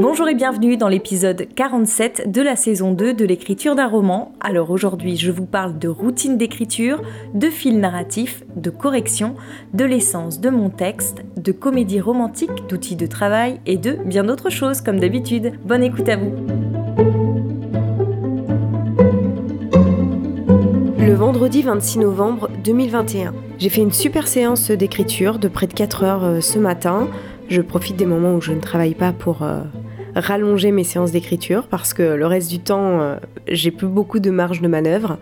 Bonjour et bienvenue dans l'épisode 47 de la saison 2 de l'écriture d'un roman. Alors aujourd'hui, je vous parle de routine d'écriture, de fil narratif, de correction, de l'essence de mon texte, de comédie romantique, d'outils de travail et de bien d'autres choses comme d'habitude. Bonne écoute à vous. Le vendredi 26 novembre 2021. J'ai fait une super séance d'écriture de près de 4 heures euh, ce matin. Je profite des moments où je ne travaille pas pour euh, rallonger mes séances d'écriture parce que le reste du temps, euh, j'ai plus beaucoup de marge de manœuvre.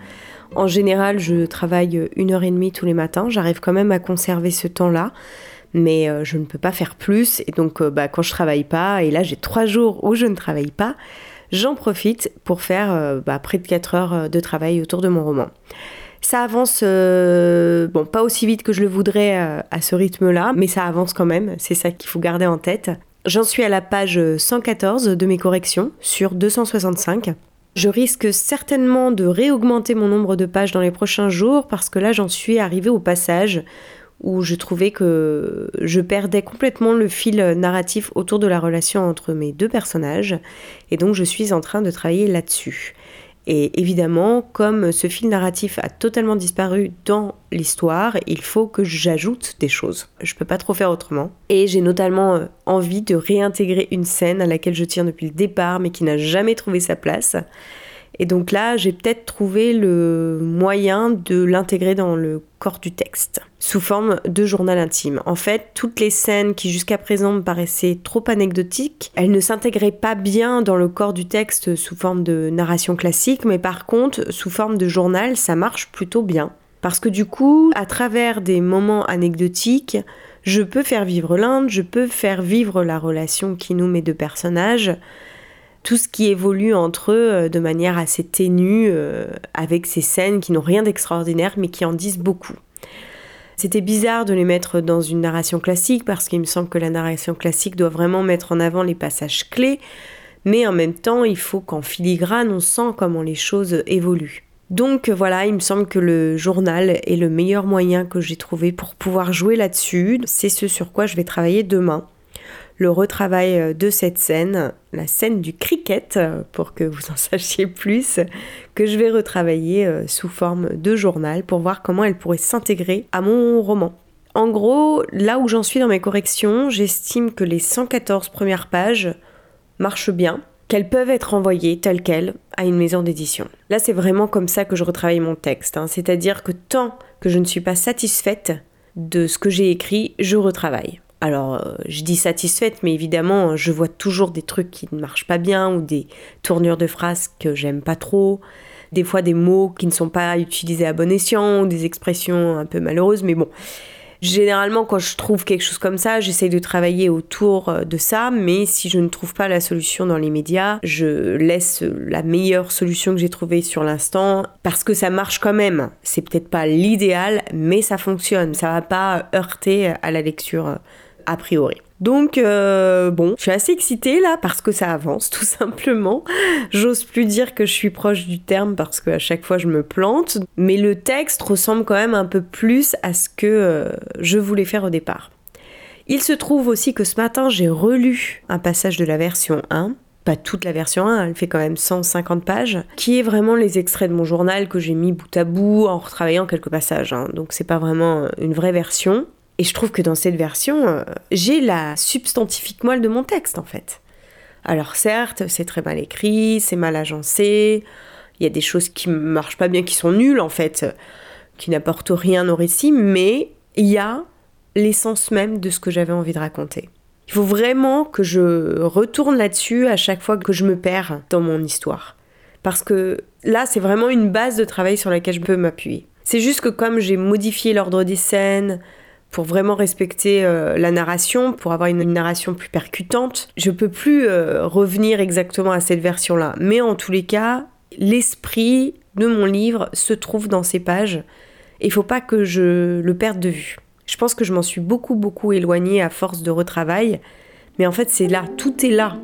En général, je travaille une heure et demie tous les matins. J'arrive quand même à conserver ce temps-là, mais euh, je ne peux pas faire plus. Et donc, euh, bah, quand je travaille pas, et là j'ai trois jours où je ne travaille pas, j'en profite pour faire bah, près de 4 heures de travail autour de mon roman. Ça avance, bon, pas aussi vite que je le voudrais à ce rythme-là, mais ça avance quand même. C'est ça qu'il faut garder en tête. J'en suis à la page 114 de mes corrections sur 265. Je risque certainement de réaugmenter mon nombre de pages dans les prochains jours parce que là j'en suis arrivée au passage où je trouvais que je perdais complètement le fil narratif autour de la relation entre mes deux personnages et donc je suis en train de travailler là-dessus. Et évidemment, comme ce fil narratif a totalement disparu dans l'histoire, il faut que j'ajoute des choses. Je peux pas trop faire autrement. Et j'ai notamment euh, envie de réintégrer une scène à laquelle je tiens depuis le départ mais qui n'a jamais trouvé sa place. Et donc là, j'ai peut-être trouvé le moyen de l'intégrer dans le corps du texte, sous forme de journal intime. En fait, toutes les scènes qui jusqu'à présent me paraissaient trop anecdotiques, elles ne s'intégraient pas bien dans le corps du texte sous forme de narration classique, mais par contre, sous forme de journal, ça marche plutôt bien. Parce que du coup, à travers des moments anecdotiques, je peux faire vivre l'Inde, je peux faire vivre la relation qui nous met deux personnages, tout ce qui évolue entre eux euh, de manière assez ténue, euh, avec ces scènes qui n'ont rien d'extraordinaire mais qui en disent beaucoup. C'était bizarre de les mettre dans une narration classique parce qu'il me semble que la narration classique doit vraiment mettre en avant les passages clés, mais en même temps il faut qu'en filigrane on sent comment les choses évoluent. Donc voilà, il me semble que le journal est le meilleur moyen que j'ai trouvé pour pouvoir jouer là-dessus. C'est ce sur quoi je vais travailler demain le retravail euh, de cette scène, la scène du cricket, euh, pour que vous en sachiez plus, que je vais retravailler euh, sous forme de journal pour voir comment elle pourrait s'intégrer à mon roman. En gros, là où j'en suis dans mes corrections, j'estime que les 114 premières pages marchent bien, qu'elles peuvent être envoyées telles quelles à une maison d'édition. Là, c'est vraiment comme ça que je retravaille mon texte, hein. c'est-à-dire que tant que je ne suis pas satisfaite de ce que j'ai écrit, je retravaille. Alors, euh, je dis satisfaite, mais évidemment, je vois toujours des trucs qui ne marchent pas bien ou des tournures de phrases que j'aime pas trop. Des fois, des mots qui ne sont pas utilisés à bon escient ou des expressions un peu malheureuses, mais bon. Généralement, quand je trouve quelque chose comme ça, j'essaye de travailler autour euh, de ça, mais si je ne trouve pas la solution dans les médias, je laisse la meilleure solution que j'ai trouvée sur l'instant parce que ça marche quand même. C'est peut-être pas l'idéal, mais ça fonctionne. Ça va pas heurter à la lecture a priori. Donc euh, bon, je suis assez excitée là parce que ça avance tout simplement. J'ose plus dire que je suis proche du terme parce qu'à chaque fois je me plante, mais le texte ressemble quand même un peu plus à ce que euh, je voulais faire au départ. Il se trouve aussi que ce matin j'ai relu un passage de la version 1 pas toute la version 1, elle fait quand même 150 pages, qui est vraiment les extraits de mon journal que j'ai mis bout à bout en retravaillant quelques passages. Hein. Donc c'est pas vraiment une vraie version. Et je trouve que dans cette version, euh, j'ai la substantifique moelle de mon texte en fait. Alors certes, c'est très mal écrit, c'est mal agencé, il y a des choses qui marchent pas bien, qui sont nulles en fait, qui n'apportent rien au récit, mais il y a l'essence même de ce que j'avais envie de raconter. Il faut vraiment que je retourne là-dessus à chaque fois que je me perds dans mon histoire. Parce que là, c'est vraiment une base de travail sur laquelle je peux m'appuyer. C'est juste que comme j'ai modifié l'ordre des scènes, pour vraiment respecter euh, la narration, pour avoir une, narration plus percutante. Je peux plus euh, revenir exactement à cette version-là, mais en tous les cas, l'esprit de mon livre se trouve dans ces pages et il faut pas que je le perde de vue. Je pense que je m'en suis beaucoup beaucoup éloignée à force de retravail, mais en fait c'est là, tout est là.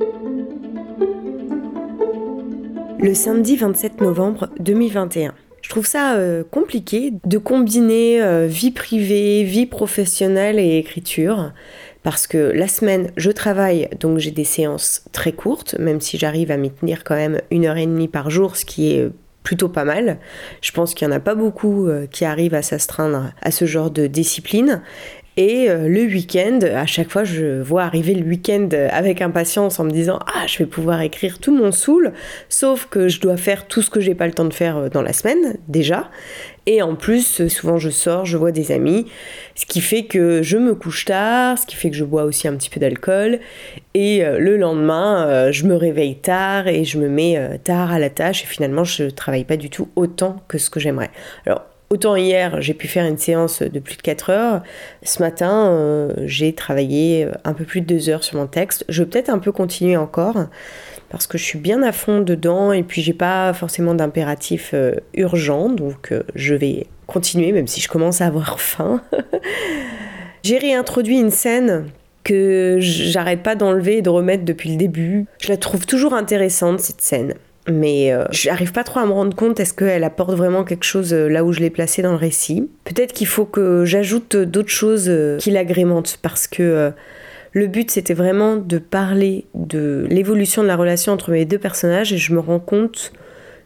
Le samedi 27 novembre 2021. Je trouve ça euh, compliqué de combiner euh, vie privée, vie professionnelle et écriture parce que la semaine, je travaille, donc j'ai des séances très courtes, même si j'arrive à m'y tenir quand même une heure et demie par jour, ce qui est plutôt pas mal. Je pense qu'il n'y en a pas beaucoup euh, qui arrivent à s'astreindre à ce genre de discipline. Et euh, le week-end, à chaque fois, je vois arriver le week-end avec impatience en me disant Ah, je vais pouvoir écrire tout mon saoul, sauf que je dois faire tout ce que j'ai pas le temps de faire euh, dans la semaine, déjà. Et en plus, souvent je sors, je vois des amis, ce qui fait que je me couche tard, ce qui fait que je bois aussi un petit peu d'alcool. Et euh, le lendemain, je me réveille tard et je me mets tard à la tâche. Et finalement, je travaille pas du tout autant que ce que j'aimerais. Alors, Autant hier, j'ai pu faire une séance de plus de 4 heures. Ce matin, euh, j'ai travaillé un peu plus de 2 heures sur mon texte. Je vais peut-être un peu continuer encore parce que je suis bien à fond dedans et puis j'ai pas forcément d'impératif euh, urgent. Donc euh, je vais continuer même si je commence à avoir faim. j'ai réintroduit une scène que j'arrête pas d'enlever et de remettre depuis le début. Je la trouve toujours intéressante cette scène mais euh, j'arrive pas trop à me rendre compte est-ce qu'elle apporte vraiment quelque chose euh, là où je l'ai placée dans le récit? Peut-être qu'il faut que j'ajoute d'autres choses euh, qui l'agrémentent parce que le but c'était vraiment de parler de l'évolution de la relation entre mes deux personnages et je me rends compte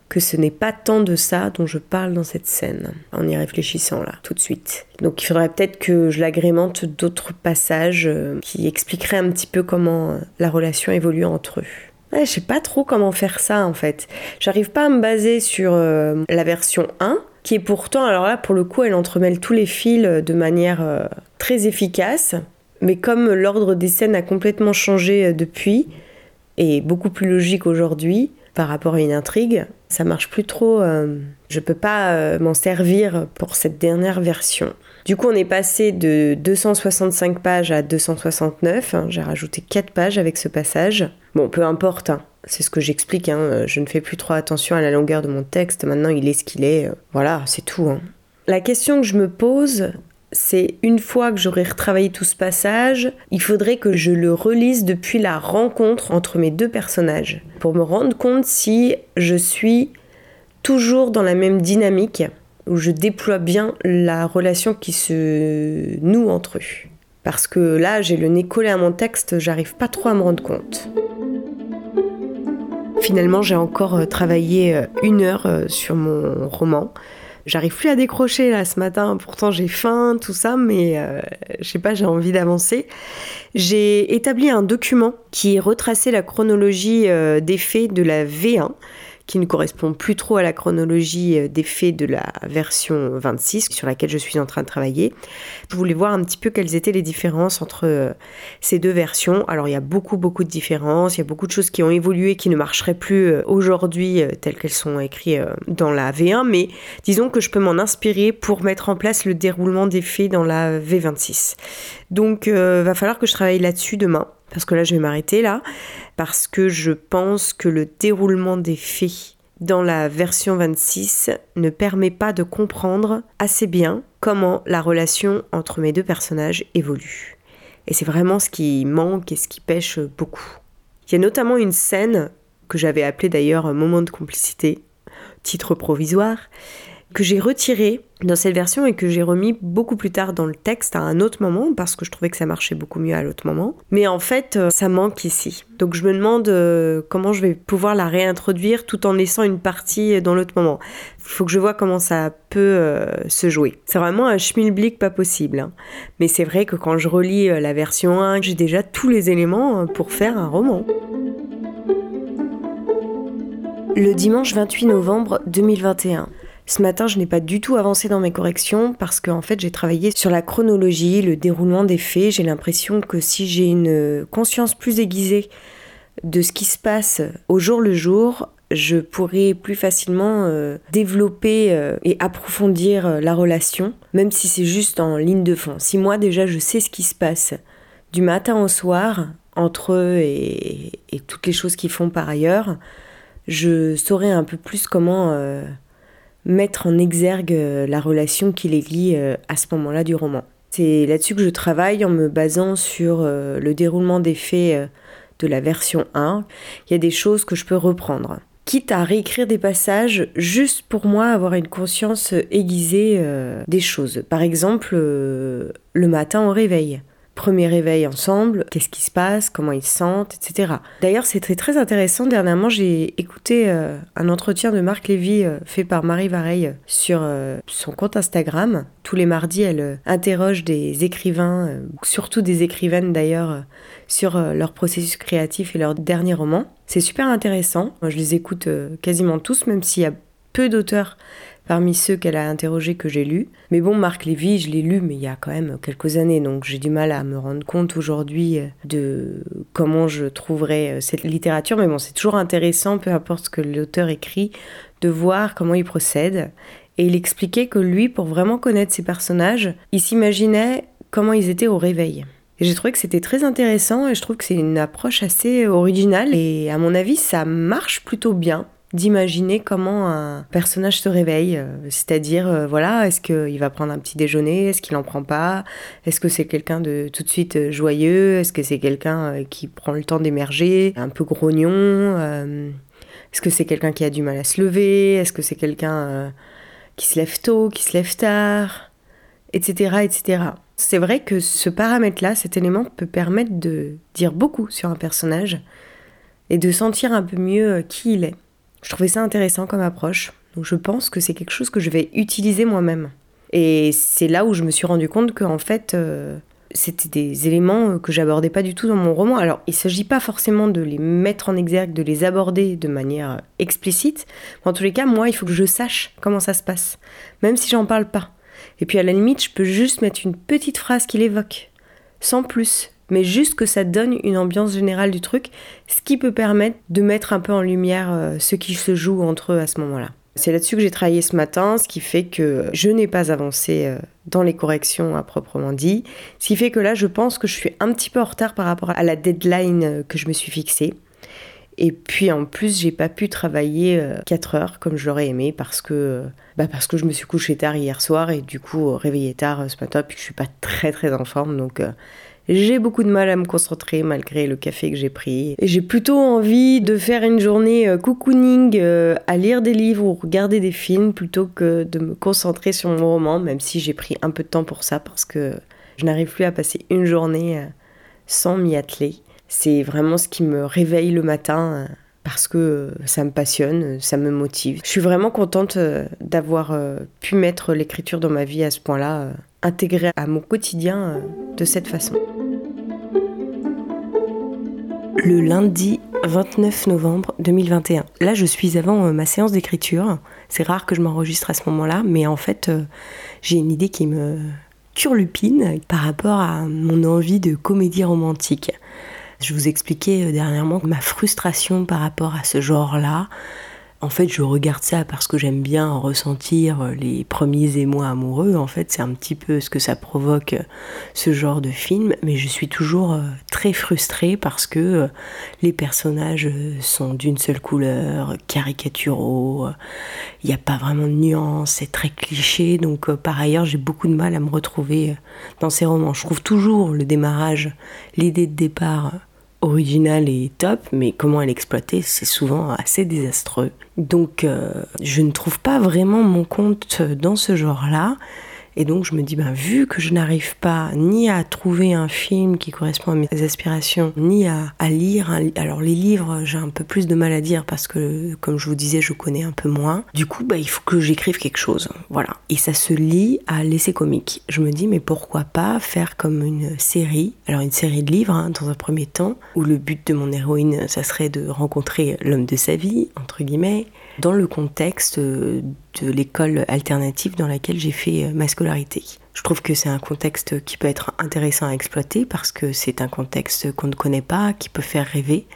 que ce n'est pas tant de ça dont je parle dans cette scène, en y réfléchissant là, tout de suite. Donc il faudrait peut-être que je l'agrémente d'autres passages qui expliqueraient un petit peu comment la relation évolue entre eux. Je sais pas trop comment faire ça en fait. J'arrive pas à me baser sur euh, la version 1, qui est pourtant, alors là pour le coup, elle entremêle tous les fils de manière euh, très efficace. Mais comme l'ordre des scènes a complètement changé euh, depuis, et beaucoup plus logique aujourd'hui par rapport à une intrigue, ça marche plus trop. je peux pas m'en servir pour cette dernière version. Du coup, on est passé de 265 pages à 269. Hein. J'ai rajouté 4 pages avec ce passage. Bon, peu importe, hein. c'est ce que j'explique. Hein. Je ne fais plus trop attention à la longueur de mon texte. Maintenant, il est ce qu'il est. Voilà, c'est tout. La question que je me pose, c'est une fois que j'aurai retravaillé tout ce passage, il faudrait que je le relise depuis la rencontre entre mes deux personnages pour me rendre compte si je suis toujours dans la même dynamique où je déploie bien la relation qui se noue entre eux. Parce que là, j'ai le nez collé à mon texte, j'arrive pas trop à me rendre compte. Finalement, j'ai encore euh, travaillé euh, une heure euh, sur mon roman. J'arrive plus à décrocher là ce matin, pourtant j'ai faim, tout ça, mais je sais pas, j'ai envie d'avancer. J'ai établi un document qui retraçait la chronologie des faits de la V1 qui ne correspond plus trop à la chronologie euh, des faits de la version 26 sur laquelle je suis en train de travailler. Je voulais voir un petit peu quelles étaient les différences entre euh, ces deux versions. Alors il y a beaucoup beaucoup de différences, il y a beaucoup de choses qui ont évolué qui ne marcheraient plus euh, aujourd'hui telles qu'elles sont écrites dans la V1, mais disons que je peux m'en inspirer pour mettre en place le déroulement des faits dans la V26. Donc il va falloir que je travaille là-dessus demain parce que là je vais m'arrêter là, parce que je pense que le déroulement des faits dans la version 26 ne permet pas de comprendre assez bien comment la relation entre mes deux personnages évolue. Et c'est vraiment ce qui manque et ce qui pêche beaucoup. Il y a notamment une scène que j'avais appelée d'ailleurs moment de complicité, titre provisoire, que j'ai retiré dans cette version et que j'ai remis beaucoup plus tard dans le texte à un autre moment parce que je trouvais que ça marchait beaucoup mieux à l'autre moment. Mais en fait, euh, ça manque ici. Donc je me demande euh, comment je vais pouvoir la réintroduire tout en laissant une partie dans l'autre moment. Il faut que je vois comment ça peut euh, se jouer. C'est vraiment un schmilblick pas possible. Hein. Mais c'est vrai que quand je relis la version 1, j'ai déjà tous les éléments pour faire un roman. Le dimanche 28 novembre 2021. Ce matin, je n'ai pas du tout avancé dans mes corrections parce qu'en fait, j'ai travaillé sur la chronologie, le déroulement des faits. J'ai l'impression que si j'ai une conscience plus aiguisée de ce qui se passe au jour le jour, je pourrais plus facilement euh, développer euh, et approfondir euh, la relation, même si c'est juste en ligne de fond. Si moi déjà je sais ce qui se passe du matin au soir entre eux et, et toutes les choses qu'ils font par ailleurs, je saurais un peu plus comment mettre en exergue euh, la relation qui les lie euh, à ce moment-là du roman. C'est là-dessus que je travaille en me basant sur euh, le déroulement des faits de la version 1. Il y a des choses que je peux reprendre. Quitte à réécrire des passages juste pour moi avoir une conscience aiguisée des choses. Par exemple, le matin au réveil. Premier réveil ensemble, qu'est-ce qui se passe, comment ils se sentent, etc. D'ailleurs, c'était très intéressant. Dernièrement, j'ai écouté euh, un entretien de Marc Lévy euh, fait par Marie Vareille sur euh, son compte Instagram. Tous les mardis, elle interroge des écrivains, surtout des écrivaines d'ailleurs, sur leur processus créatif et leur dernier roman. C'est super intéressant. Moi, je les écoute quasiment tous, même s'il y a peu d'auteurs parmi ceux qu'elle a interrogés que j'ai lus. Mais bon, Marc Lévy, je l'ai lu, mais il y a quand même quelques années, donc j'ai du mal à me rendre compte aujourd'hui de comment je trouverais euh, cette littérature. Mais bon, c'est toujours intéressant, peu importe ce que l'auteur écrit, de voir comment il procède. Et il expliquait que lui, pour vraiment connaître ses personnages, il s'imaginait comment ils étaient au réveil. Et j'ai trouvé que c'était très intéressant et je trouve que c'est une approche assez originale et à mon avis ça marche plutôt bien d'imaginer comment un personnage se réveille. Euh, c'est-à-dire, euh, voilà, est-ce qu'il va prendre un petit déjeuner Est-ce qu'il n'en prend pas Est-ce que c'est quelqu'un de tout de suite euh, joyeux Est-ce que c'est quelqu'un qui prend le temps d'émerger Un peu grognon Est-ce que c'est quelqu'un qui a du mal à se lever Est-ce que c'est quelqu'un qui se lève tôt, qui se lève tard Etc. etc. C'est vrai que ce paramètre-là, cet élément peut permettre de dire beaucoup sur un personnage et de sentir un peu mieux qui il est. Je trouvais ça intéressant comme approche. Donc je pense que c'est quelque chose que je vais utiliser moi-même. Et c'est là où je me suis rendu compte qu'en fait, euh, c'était des éléments euh, que j'abordais pas du tout dans mon roman. Alors, il s'agit pas forcément de les mettre en exergue, de les aborder de manière explicite. Mais en tous les cas, moi, il faut que je sache comment ça se passe, même si j'en parle pas. Et puis à la limite, je peux juste mettre une petite phrase qui l'évoque, sans plus mais juste que ça donne une ambiance générale du truc, ce qui peut permettre de mettre un peu en lumière euh, ce qui se joue entre eux à ce moment-là. C'est là-dessus que j'ai travaillé ce matin, ce qui fait que je n'ai pas avancé euh, dans les corrections à proprement dit, ce qui fait que là je pense que je suis un petit peu en retard par rapport à la deadline euh, que je me suis fixée. Et puis en plus, j'ai pas pu travailler 4 heures comme je l'aurais aimé parce que, bah parce que je me suis couché tard hier soir et du coup réveillé tard ce matin, puis que je suis pas très très en forme. Donc j'ai beaucoup de mal à me concentrer malgré le café que j'ai pris. J'ai plutôt envie de faire une journée euh, cocooning, euh, à lire des livres ou regarder des films plutôt que de me concentrer sur mon roman, même si j'ai pris un peu de temps pour ça parce que je n'arrive plus à passer une journée euh, sans m'y atteler. C'est vraiment ce qui me réveille le matin parce que ça me passionne, ça me motive. Je suis vraiment contente d'avoir pu mettre l'écriture dans ma vie à ce point-là, intégrée à mon quotidien de cette façon le lundi 29 novembre 2021. Là, je suis avant euh, ma séance d'écriture. C'est rare que je m'enregistre à ce moment-là, mais en fait, euh, j'ai une idée qui me turlupine par rapport à mon envie de comédie romantique. Je vous expliquais euh, dernièrement ma frustration par rapport à ce genre-là. En fait, je regarde ça parce que j'aime bien ressentir les premiers émois amoureux. En fait, c'est un petit peu ce que ça provoque ce genre de film. Mais je suis toujours euh, très frustrée parce que euh, les personnages euh, sont d'une seule couleur, caricaturaux. Il n'y a pas vraiment de nuances, c'est très cliché. Donc, par ailleurs, j'ai beaucoup de mal à me retrouver dans ces romans. Je trouve toujours le démarrage, l'idée de départ originale et top, mais comment elle exploiter, c'est souvent assez désastreux. Donc euh, je ne trouve pas vraiment mon compte dans ce genre-là. Et donc je me dis, ben, vu que je n'arrive pas ni à trouver un film qui correspond à mes aspirations, ni à, lire, alors les livres j'ai un peu plus de mal à dire parce que comme je vous disais je connais un peu moins, du coup bah, il faut que j'écrive quelque chose, voilà. Et ça se lit à l'essai comique. Je me dis mais pourquoi pas faire comme une série, alors une série de livres hein, dans un premier temps, où le but de mon héroïne ça serait de rencontrer l'homme de sa vie, entre guillemets, dans le contexte de l'école alternative dans laquelle j'ai fait euh, ma scolarité. Je trouve que c'est un contexte qui peut être intéressant à exploiter parce que c'est un contexte qu'on ne connaît pas, qui peut faire rêver.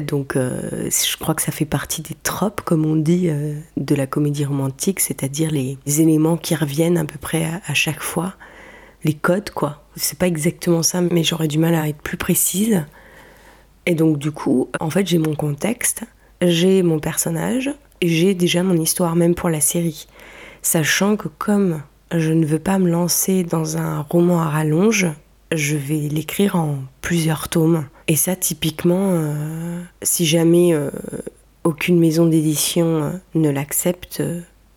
Donc euh, je crois que ça fait partie des tropes, comme on dit, euh, de la comédie romantique, c'est-à-dire les éléments qui reviennent à peu près à, chaque fois, les codes quoi. C'est pas exactement ça, mais j'aurais du mal à être plus précise. Et donc du coup, en fait, j'ai mon contexte, j'ai mon personnage, j'ai déjà mon histoire même pour la série. Sachant que comme je ne veux pas me lancer dans un roman à rallonge, je vais l'écrire en plusieurs tomes. Et ça, typiquement, euh, si jamais euh, aucune maison d'édition ne l'accepte,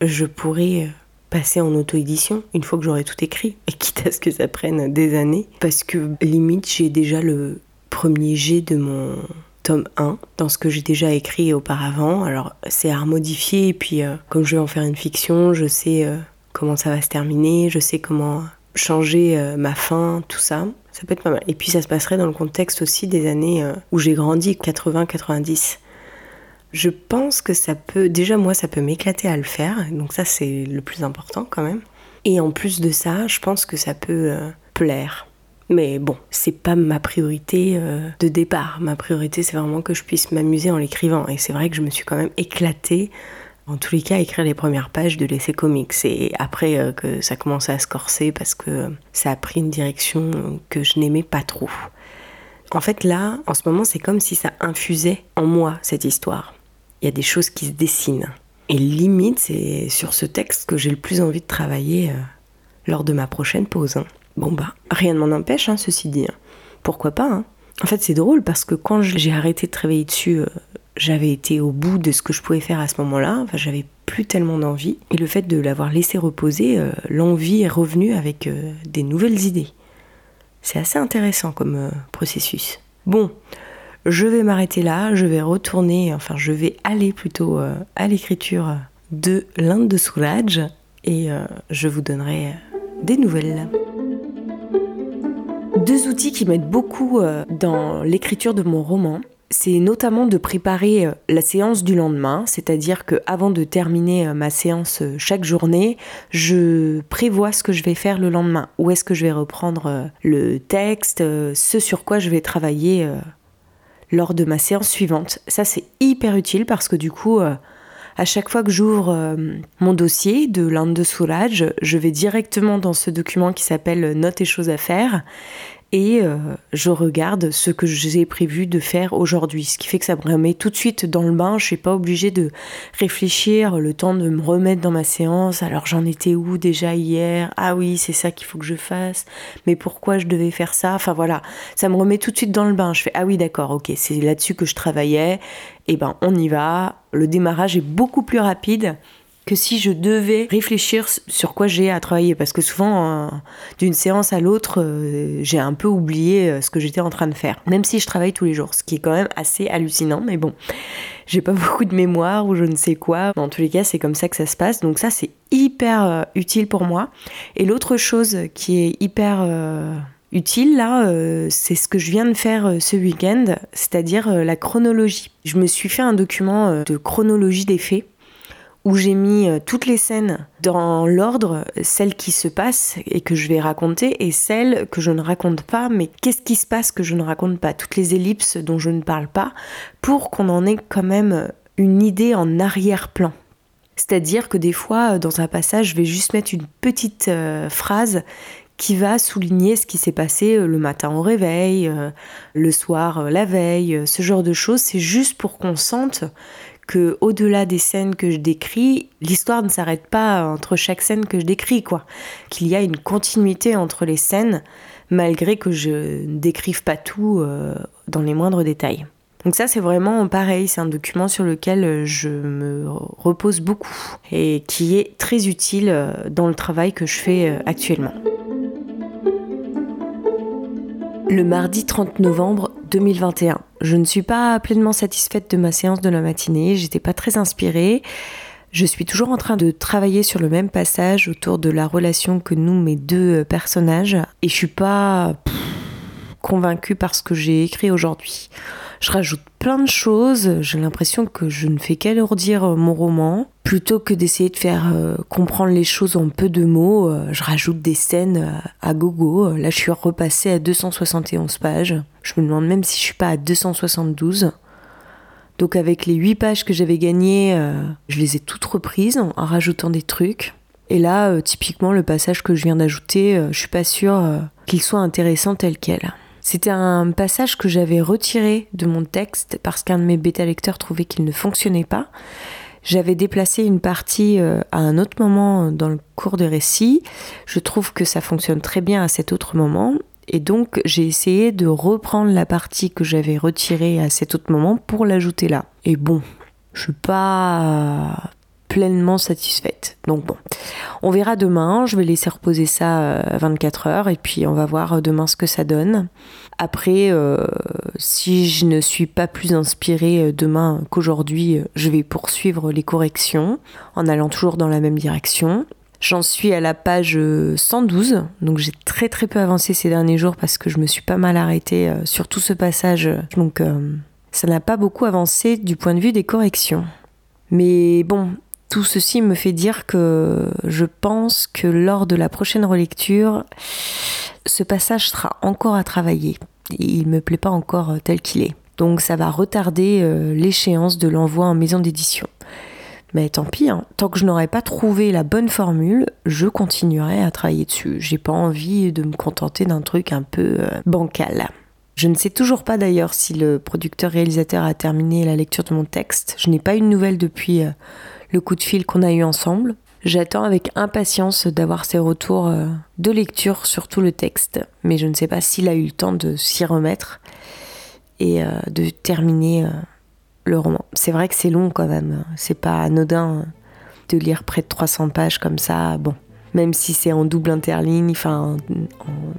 je pourrais passer en auto-édition une fois que j'aurai tout écrit, et quitte à ce que ça prenne des années, parce que limite j'ai déjà le premier jet de mon tome 1 dans ce que j'ai déjà écrit auparavant. Alors c'est à remodifier, et puis euh, comme je vais en faire une fiction, je sais euh, comment ça va se terminer, je sais comment changer euh, ma fin, tout ça. Ça peut être pas mal. Et puis ça se passerait dans le contexte aussi des années où j'ai grandi, 80-90. Je pense que ça peut, déjà moi, ça peut m'éclater à le faire, donc ça c'est le plus important quand même. Et en plus de ça, je pense que ça peut plaire. Mais bon, c'est pas ma priorité euh, de départ. Ma priorité, c'est vraiment que je puisse m'amuser en l'écrivant. Et c'est vrai que je me suis quand même éclatée, en tous les cas, à écrire les premières pages de l'essai comics. Et après euh, que ça commençait à se corser parce que ça a pris une direction que je n'aimais pas trop. En fait, là, en ce moment, c'est comme si ça infusait en moi cette histoire il y a des choses qui se dessinent. Et limite, c'est sur ce texte que j'ai le plus envie de travailler euh, lors de ma prochaine pause. Hein. Bon bah, rien ne m'en empêche, hein, ceci dit. Hein. Pourquoi pas En fait, c'est drôle parce que quand j'ai arrêté de travailler dessus, euh, j'avais été au bout de ce que je pouvais faire à ce moment-là. Enfin, j'avais plus tellement d'envie. Et le fait de l'avoir laissé reposer, euh, l'envie est revenue avec des nouvelles idées. C'est assez intéressant comme processus. Bon, je vais m'arrêter là, je vais retourner, enfin je vais aller plutôt euh, à l'écriture de l'Inde de Soulage et euh, je vous donnerai euh, des nouvelles. Deux outils qui m'aident beaucoup dans l'écriture de mon roman, c'est notamment de préparer la séance du lendemain, c'est-à-dire que avant de terminer ma séance chaque journée, je prévois ce que je vais faire le lendemain, où est-ce que je vais reprendre le texte, ce sur quoi je vais travailler lors de ma séance suivante. Ça, c'est hyper utile parce que du coup, euh, à chaque fois que j'ouvre euh, mon dossier de l'Inde de Soulage, je vais directement dans ce document qui s'appelle Notes et choses à faire et euh, je regarde ce que j'ai prévu de faire aujourd'hui. Ce qui fait que ça me remet tout de suite dans le bain. Je suis pas obligée de réfléchir, le temps de me remettre dans ma séance. Alors j'en étais où déjà hier? Ah oui, c'est ça qu'il faut que je fasse. Mais pourquoi je devais faire ça? Enfin voilà, ça me remet tout de suite dans le bain. Je fais ah oui d'accord, ok, c'est là-dessus que je travaillais. Et eh ben on y va. Le démarrage est beaucoup plus rapide que si je devais réfléchir sur quoi j'ai à travailler. Parce que souvent, d'une séance à l'autre, euh, j'ai un peu oublié euh, ce que j'étais en train de faire. Même si je travaille tous les jours, ce qui est quand même assez hallucinant. Mais bon, j'ai pas beaucoup de mémoire ou je ne sais quoi. En tous les cas, c'est comme ça que ça se passe. Donc ça, c'est hyper euh, utile pour moi. Et l'autre chose qui est hyper... utile là, c'est ce que je viens de faire ce week-end, c'est-à-dire la chronologie. Je me suis fait un document de chronologie des faits où j'ai mis euh, toutes les scènes dans l'ordre, celles qui se passent et que je vais raconter, et celles que je ne raconte pas, mais qu'est-ce qui se passe que je ne raconte pas, toutes les ellipses dont je ne parle pas, pour qu'on en ait quand même une idée en arrière-plan. C'est-à-dire que des fois, dans un passage, je vais juste mettre une petite euh, phrase qui va souligner ce qui s'est passé euh, le matin au réveil, le soir la veille, ce genre de choses. C'est juste pour qu'on sente que au-delà des scènes que je décris, l'histoire ne s'arrête pas entre chaque scène que je décris, quoi. Qu'il y a une continuité entre les scènes, malgré que je ne décrive pas tout euh, dans les moindres détails. Donc ça c'est vraiment pareil, c'est un document sur lequel je me repose beaucoup et qui est très utile euh, dans le travail que je fais euh, actuellement. Le mardi 30 novembre 2021. Je ne suis pas pleinement satisfaite de ma séance de la matinée, j'étais pas très inspirée. Je suis toujours en train de travailler sur le même passage autour de la relation que nous, mes deux personnages, et je suis pas convaincue par ce que j'ai écrit aujourd'hui. Je rajoute plein de choses, j'ai l'impression que je ne fais qu'alourdir euh, mon roman. Plutôt que d'essayer de faire euh, comprendre les choses en peu de mots, euh, je rajoute des scènes à gogo. Là, je suis repassée à 271 pages. Je me demande même si je suis pas à 272. Donc avec les 8 pages que j'avais gagnées, je les ai toutes reprises en rajoutant des trucs. Et là, typiquement, le passage que je viens d'ajouter, je suis pas sûre qu'il soit intéressant tel quel. C'était un passage que j'avais retiré de mon texte parce qu'un de mes bêta-lecteurs trouvait qu'il ne fonctionnait pas. J'avais déplacé une partie euh, à un autre moment dans le cours de récit. Je trouve que ça fonctionne très bien à cet autre moment. Et donc j'ai essayé de reprendre la partie que j'avais retirée à cet autre moment pour l'ajouter là. Et bon, je suis pas pleinement satisfaite. Donc bon, on verra demain. Je vais laisser reposer ça 24 heures et puis on va voir demain ce que ça donne. Après, si je ne suis pas plus inspirée demain qu'aujourd'hui, je vais poursuivre les corrections en allant toujours dans la même direction. J'en suis à la page 112, donc j'ai très très peu avancé ces derniers jours parce que je me suis pas mal arrêtée euh, sur tout ce passage. Donc euh, ça n'a pas beaucoup avancé du point de vue des corrections. Mais bon, tout ceci me fait dire que je pense que lors de la prochaine relecture, ce passage sera encore à travailler. Il me plaît pas encore tel qu'il est. Donc ça va retarder euh, l'échéance de l'envoi en maison d'édition. Mais tant pis, hein. tant que je n'aurai pas trouvé la bonne formule, je continuerai à travailler dessus. J'ai pas envie de me contenter d'un truc un peu euh, bancal. Je ne sais toujours pas d'ailleurs si le producteur-réalisateur a terminé la lecture de mon texte. Je n'ai pas eu de nouvelles depuis euh, le coup de fil qu'on a eu ensemble. J'attends avec impatience d'avoir ses retours euh, de lecture sur tout le texte, mais je ne sais pas s'il a eu le temps de s'y remettre et de terminer le roman. C'est vrai que c'est long quand même. C'est pas anodin de lire près de 300 pages comme ça. Bon, même si c'est en double interligne, enfin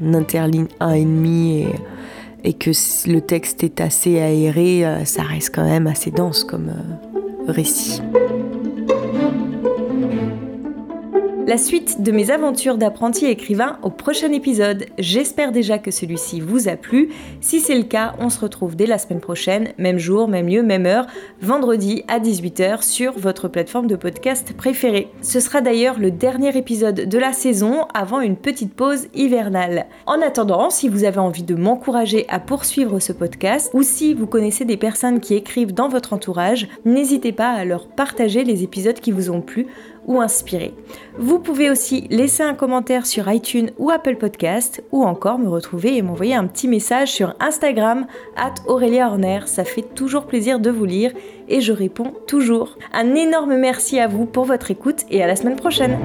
en interligne 1,5 et, et que le texte est assez aéré, euh, ça reste quand même assez dense comme euh, récit. La suite de mes aventures d'apprenti écrivain au prochain épisode. J'espère déjà que celui-ci vous a plu. Si c'est le cas, on se retrouve dès la semaine prochaine, même jour, même lieu, même heure, vendredi à 18h sur votre plateforme de podcast préférée. Ce sera d'ailleurs le dernier épisode de la saison avant une petite pause hivernale. En attendant, si vous avez envie de m'encourager à poursuivre ce podcast ou si vous connaissez des personnes qui écrivent dans votre entourage, n'hésitez pas à leur partager les épisodes qui vous ont plu ou inspiré. Vous pouvez aussi laisser un commentaire sur iTunes ou Apple Podcast ou encore me retrouver et m'envoyer un petit message sur Instagram at Aurélia Horner. Ça fait toujours plaisir de vous lire et je réponds toujours. Un énorme merci à vous pour votre écoute et à la semaine prochaine.